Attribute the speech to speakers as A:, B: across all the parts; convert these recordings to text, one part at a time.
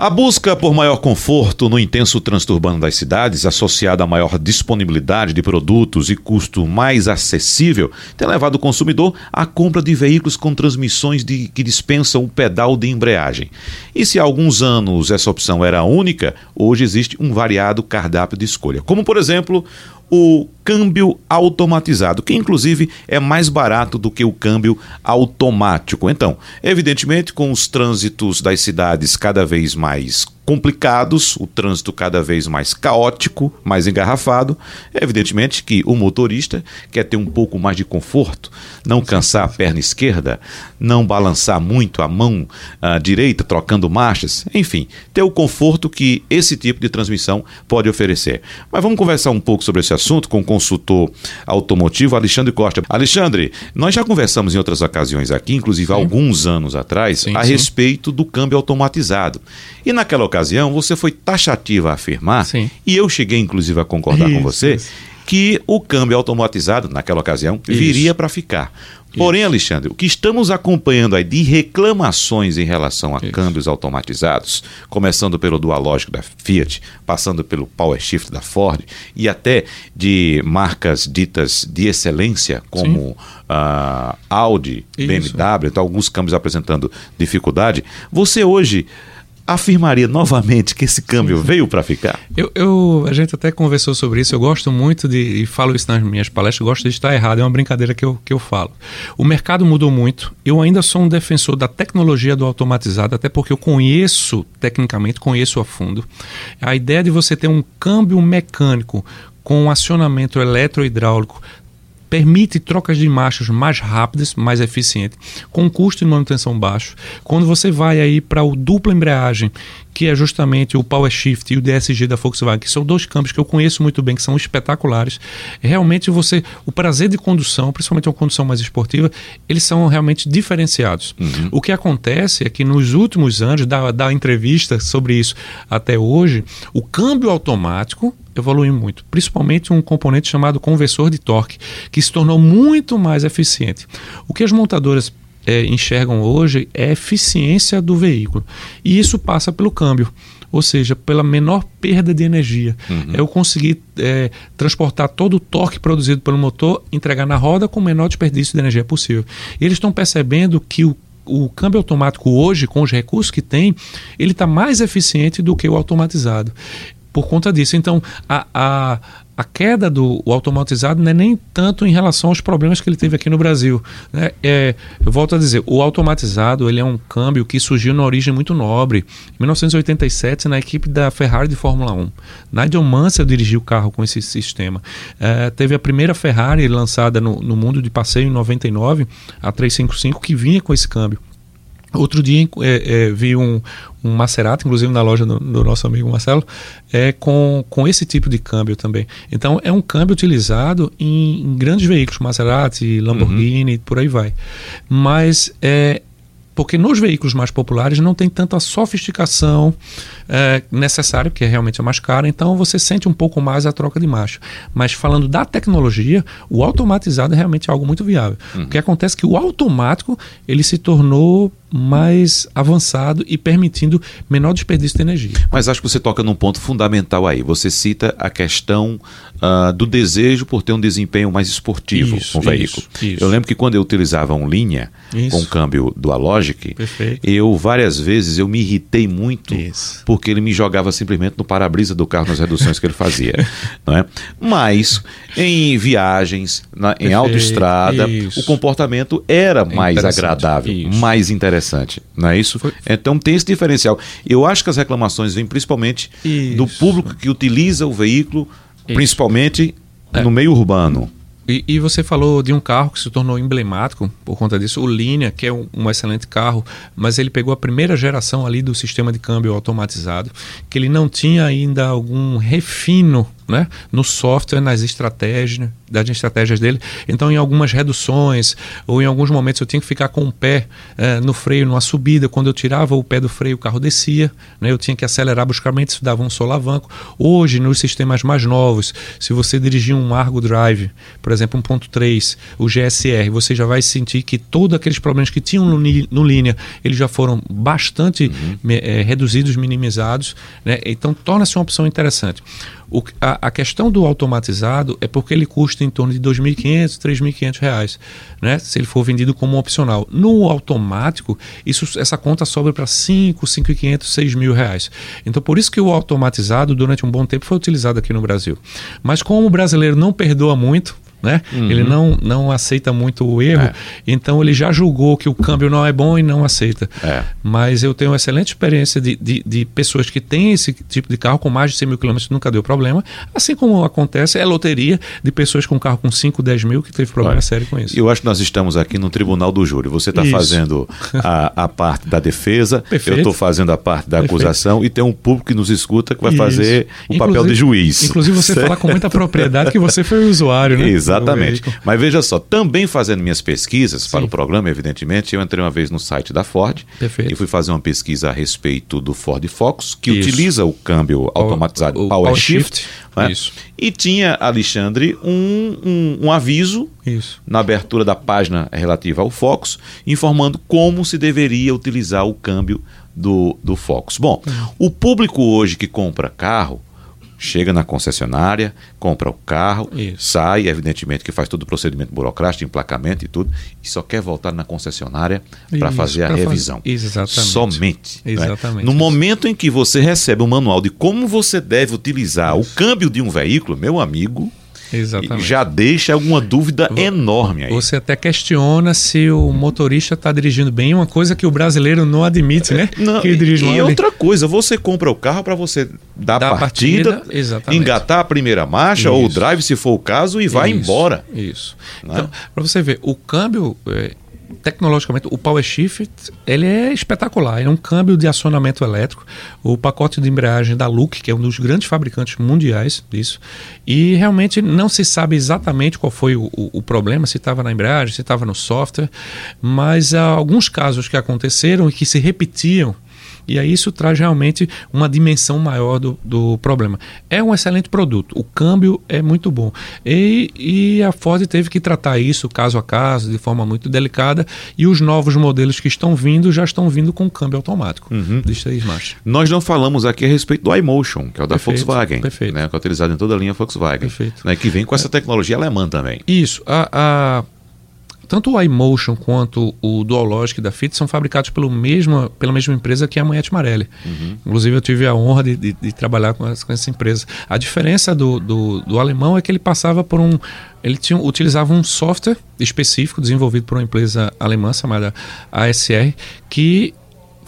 A: A busca por maior conforto no intenso trânsito das cidades, associada a maior disponibilidade de produtos e custo mais acessível, tem levado o consumidor à compra de veículos com transmissões de, que dispensam o pedal de embreagem. E se há alguns anos essa opção era única, hoje existe um variado cardápio de escolha, como por exemplo o câmbio automatizado, que inclusive é mais barato do que o câmbio automático. Então, evidentemente, com os trânsitos das cidades cada vez mais complicados, o trânsito cada vez mais caótico, mais engarrafado, evidentemente que o motorista quer ter um pouco mais de conforto, não cansar a perna esquerda, não balançar muito a mão uh, direita trocando marchas, enfim, ter o conforto que esse tipo de transmissão pode oferecer. Mas vamos conversar um pouco sobre esse assunto com o consultor automotivo Alexandre Costa. Alexandre, nós já conversamos em outras ocasiões aqui, inclusive sim. alguns anos atrás, sim, a sim. respeito do câmbio automatizado. E naquela ocasião você foi taxativa a afirmar, e eu cheguei inclusive a concordar isso, com você, isso. que o câmbio automatizado, naquela ocasião, isso. viria para ficar. Porém, Alexandre, o que estamos acompanhando aí de reclamações em relação a câmbios automatizados, começando pelo Dualógico da Fiat, passando pelo Power Shift da Ford e até de marcas ditas de excelência como uh, Audi, Isso. BMW, então alguns câmbios apresentando dificuldade. Você hoje afirmaria novamente que esse câmbio veio para ficar?
B: Eu, eu, a gente até conversou sobre isso. Eu gosto muito de, e falo isso nas minhas palestras, gosto de estar errado, é uma brincadeira que eu, que eu falo. O mercado mudou muito. Eu ainda sou um defensor da tecnologia do automatizado, até porque eu conheço, tecnicamente, conheço a fundo. A ideia de você ter um câmbio mecânico com um acionamento eletrohidráulico permite trocas de marchas mais rápidas, mais eficientes, com custo de manutenção baixo. Quando você vai aí para o dupla embreagem, que é justamente o Power Shift e o DSG da Volkswagen, que são dois campos que eu conheço muito bem, que são espetaculares. Realmente você, o prazer de condução, principalmente uma condução mais esportiva, eles são realmente diferenciados. Uhum. O que acontece é que nos últimos anos, da, da entrevista sobre isso até hoje, o câmbio automático evoluiu muito, principalmente um componente chamado conversor de torque, que se tornou muito mais eficiente. O que as montadoras é, enxergam hoje é a eficiência do veículo. E isso passa pelo câmbio, ou seja, pela menor perda de energia. Uhum. É eu conseguir é, transportar todo o torque produzido pelo motor, entregar na roda com o menor desperdício de energia possível. E eles estão percebendo que o o câmbio automático hoje, com os recursos que tem, ele está mais eficiente do que o automatizado por conta disso. Então, a, a, a queda do automatizado não é nem tanto em relação aos problemas que ele teve aqui no Brasil. Né? É, eu volto a dizer, o automatizado ele é um câmbio que surgiu na origem muito nobre. Em 1987, na equipe da Ferrari de Fórmula 1. Nigel Mansell dirigiu o carro com esse sistema. É, teve a primeira Ferrari lançada no, no mundo de passeio em 99, a 355, que vinha com esse câmbio. Outro dia é, é, vi um, um Maserati, inclusive na loja do, do, nosso amigo Marcelo, é, com, com esse tipo de câmbio também. Então é um câmbio utilizado em, em grandes veículos, Maserati, Lamborghini, uhum. por aí vai. Mas é, porque nos veículos mais populares não tem tanta sofisticação é, necessária, porque realmente é mais cara, então você sente um pouco mais a troca de marcha. Mas falando da tecnologia, o automatizado é realmente algo muito viável. Uhum. O que acontece é que o automático ele se tornou mais avançado e permitindo menor desperdício de energia.
A: Mas acho que você toca num ponto fundamental aí. Você cita a questão uh, do desejo por ter um desempenho mais esportivo isso, com o veículo. Isso, isso. Eu lembro que quando eu utilizava um linha com câmbio Dualogic, Perfeito. eu várias vezes eu me irritei muito porque ele me jogava simplesmente no para-brisa do carro nas reduções que ele fazia, não é? Mas em viagens, na, em autoestrada, o comportamento era é mais agradável, mais interessante, não é isso? Foi. Então tem esse diferencial. Eu acho que as reclamações vêm principalmente do público que utiliza o veículo isso. principalmente é. no meio urbano.
B: E, e, você falou de um carro que se tornou emblemático por conta disso, o Linea, que é um, um, excelente carro, mas ele pegou a primeira geração ali do sistema de câmbio automatizado, que ele não tinha ainda algum refino né? no software, nas estratégias, das estratégias dele. Então, em algumas reduções ou em alguns momentos eu tinha que ficar com o pé eh, no freio numa subida. Quando eu tirava o pé do freio, o carro descia. Né? Eu tinha que acelerar bruscamente, isso dava um solavanco. Hoje, nos sistemas mais novos, se você dirigir um Argo Drive, por exemplo, 1.3, o GSR, você já vai sentir que todos aqueles problemas que tinham no, no linha, eles já foram bastante uhum. eh, reduzidos, minimizados. Né? Então, torna-se uma opção interessante. O, a, a, questão do automatizado é porque ele custa em torno de R$ 2.500, R$ 3.500, né? se ele for vendido como opcional. No automático, isso, essa conta sobe para R$ 5, R$ 5.500, 6.000 reais. Então, por isso que o automatizado, durante um bom tempo, foi utilizado aqui no Brasil. Mas como o brasileiro não perdoa muito, né? Uhum. Ele não, não aceita muito o erro, é. então ele já julgou que o câmbio não é bom e não aceita. É. Mas eu tenho uma excelente experiência de, de, de, pessoas que têm esse tipo de carro com mais de 100 mil quilômetros nunca deu problema, assim como acontece é loteria de pessoas com carro com 5, 10 mil que teve problema Olha, sério com isso.
A: Eu acho que nós estamos aqui no tribunal do júri. Você está fazendo a, a, parte da defesa, Perfeito. eu estou fazendo a parte da Perfeito. acusação e tem um público que nos escuta que vai isso. fazer o inclusive, papel de juiz.
B: Inclusive você fala com muita propriedade que você foi o usuário, né?
A: Exato. Exatamente. Mas veja só, também fazendo minhas pesquisas Sim. para o programa, evidentemente, eu entrei uma vez no site da Ford Perfeito. e fui fazer uma pesquisa a respeito do Ford Focus, que Isso. utiliza o câmbio automatizado o, o Power, Power, Shift. Shift. Né? Isso. E tinha, Alexandre, um, um, um aviso Isso. na abertura da página relativa ao Focus, informando como se deveria utilizar o câmbio do, do Focus. Bom, uhum. o público hoje que compra carro chega na concessionária, compra o carro, Isso. sai, evidentemente que faz todo o procedimento burocrático, emplacamento e tudo, e só quer voltar na concessionária para fazer a revisão.
B: Fazer. Exatamente.
A: Somente.
B: Né? Exatamente.
A: No momento em que você recebe o um manual de como você deve utilizar Isso. o câmbio de um veículo, meu amigo, Exatamente. já deixa alguma dúvida enorme aí.
B: Você até questiona se o motorista está dirigindo bem, uma coisa que o brasileiro não admite, né?
A: Não, que dirige e, outra coisa, você compra o carro para você dar da partida, partida engatar a primeira marcha Isso. ou o drive, se for o caso, e vai Isso. embora.
B: Isso. Né? Então, para você ver, o câmbio. Tecnologicamente, o Power Shift ele é espetacular. É um câmbio de acionamento elétrico. O pacote de embreagem da Look, que é um dos grandes fabricantes mundiais disso. E realmente não se sabe exatamente qual foi o, o, o problema, se estava na embreagem, se estava no software. Mas há alguns casos que aconteceram e que se repetiam e aí isso traz realmente uma dimensão maior do, do problema. É um excelente produto, o câmbio é muito bom. E, e a Ford teve que tratar isso caso a caso, de forma muito delicada, e os novos modelos que estão vindo já estão vindo com câmbio automático
A: uhum. de seis marchas. Nós não falamos aqui a respeito do iMotion, que é o da perfeito, Volkswagen, perfeito. Né, que é utilizado em toda a linha Volkswagen, perfeito. Né, que vem com essa tecnologia alemã também.
B: Isso. a, a tanto o iMotion quanto o Dualogic da FIT são fabricados pelo mesmo, pela mesma empresa que a Manhete Marelli. Uhum. Inclusive, eu tive a honra de, de, de trabalhar com, essa, com essa empresa. A diferença do, do, do, alemão é que ele passava por um. Ele tinha, utilizava um software específico desenvolvido por uma empresa alemã chamada ASR, que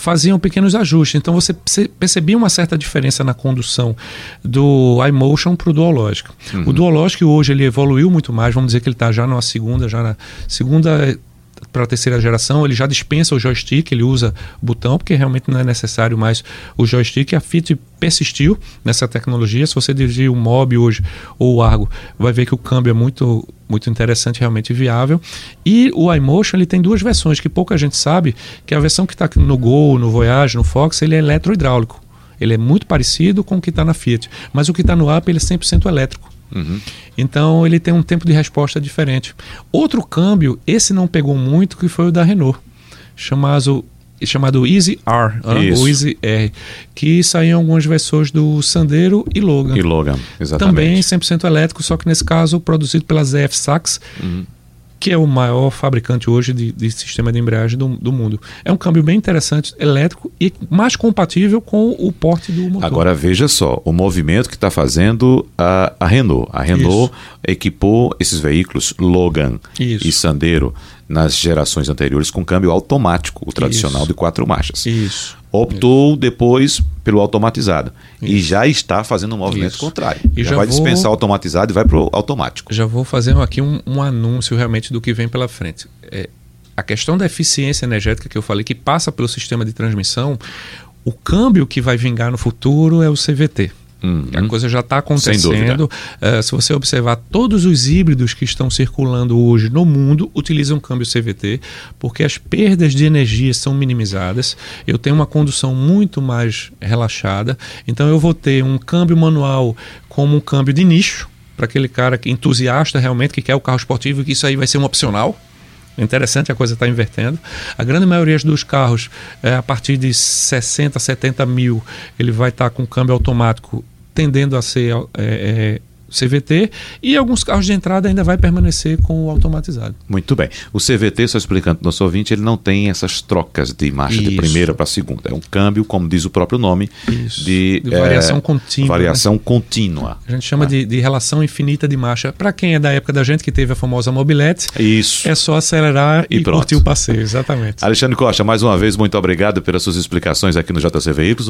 B: faziam pequenos ajustes. Então você percebia uma certa diferença na condução do iMotion para o Duologic. Uhum. O Duologic hoje ele evoluiu muito mais, vamos dizer que ele está já na segunda, já na segunda para a terceira geração, ele já dispensa o joystick, ele usa o botão, porque realmente não é necessário mais o joystick. A Fit persistiu nessa tecnologia. Se você dirigir o Mob hoje ou o Argo, vai ver que o câmbio é muito, muito interessante, realmente viável. E o iMotion ele tem duas versões que pouca gente sabe, que é a versão que está no Gol, no Voyage, no Fox, ele é eletrohidráulico. Ele é muito parecido com o que está na Fiat, mas o que está no Up ele é 100% elétrico. Uhum. Então ele tem um tempo de resposta diferente. Outro câmbio, esse não pegou muito, que foi o da Renault, chamado chamado Easy R, ou Easy R, que saiu em algumas versões do Sandero e Logan.
A: E Logan, exatamente.
B: Também 100% elétrico, só que nesse caso produzido pela ZF Sachs. Uhum que é o maior fabricante hoje de, de sistema de embreagem do, do, mundo. É um câmbio bem interessante, elétrico e mais compatível com o porte do motor.
A: Agora veja só, o movimento que está fazendo a, a, Renault. A Renault Isso. equipou esses veículos Logan Isso. e Sandero nas gerações anteriores com câmbio automático, o tradicional Isso. de quatro marchas.
B: Isso.
A: Optou depois pelo automatizado Isso. e já está fazendo um movimento contrário. E já, já vai vou... dispensar o automatizado e vai para o automático.
B: Já vou fazer aqui um, um, anúncio realmente do que vem pela frente. É, a questão da eficiência energética que eu falei, que passa pelo sistema de transmissão, o câmbio que vai vingar no futuro é o CVT. Uhum. A coisa já está acontecendo. Uh, se você observar, todos os híbridos que estão circulando hoje no mundo utilizam câmbio CVT, porque as perdas de energia são minimizadas. Eu tenho uma condução muito mais relaxada. Então eu vou ter um câmbio manual como um câmbio de nicho, para aquele cara que entusiasta realmente, que quer o carro esportivo, que isso aí vai ser um opcional. Interessante, a coisa está invertendo. A grande maioria dos carros, é, a partir de 60, 70 mil, ele vai estar tá com câmbio automático tendendo a ser é, é, CVT e alguns carros de entrada ainda vai permanecer com o automatizado.
A: Muito bem. O CVT, só explicando para o nosso ouvinte, ele não tem essas trocas de marcha Isso. de primeira para segunda. É um câmbio, como diz o próprio nome, de,
B: de, variação é, contínua.
A: Variação né? contínua.
B: A gente chama né? de, de, relação infinita de marcha. Para quem é da época da gente que teve a famosa mobilete,
A: Isso.
B: é só acelerar e, e curtir o passeio, exatamente.
A: Alexandre Costa, mais uma vez, muito obrigado pelas suas explicações aqui no JC Veículos.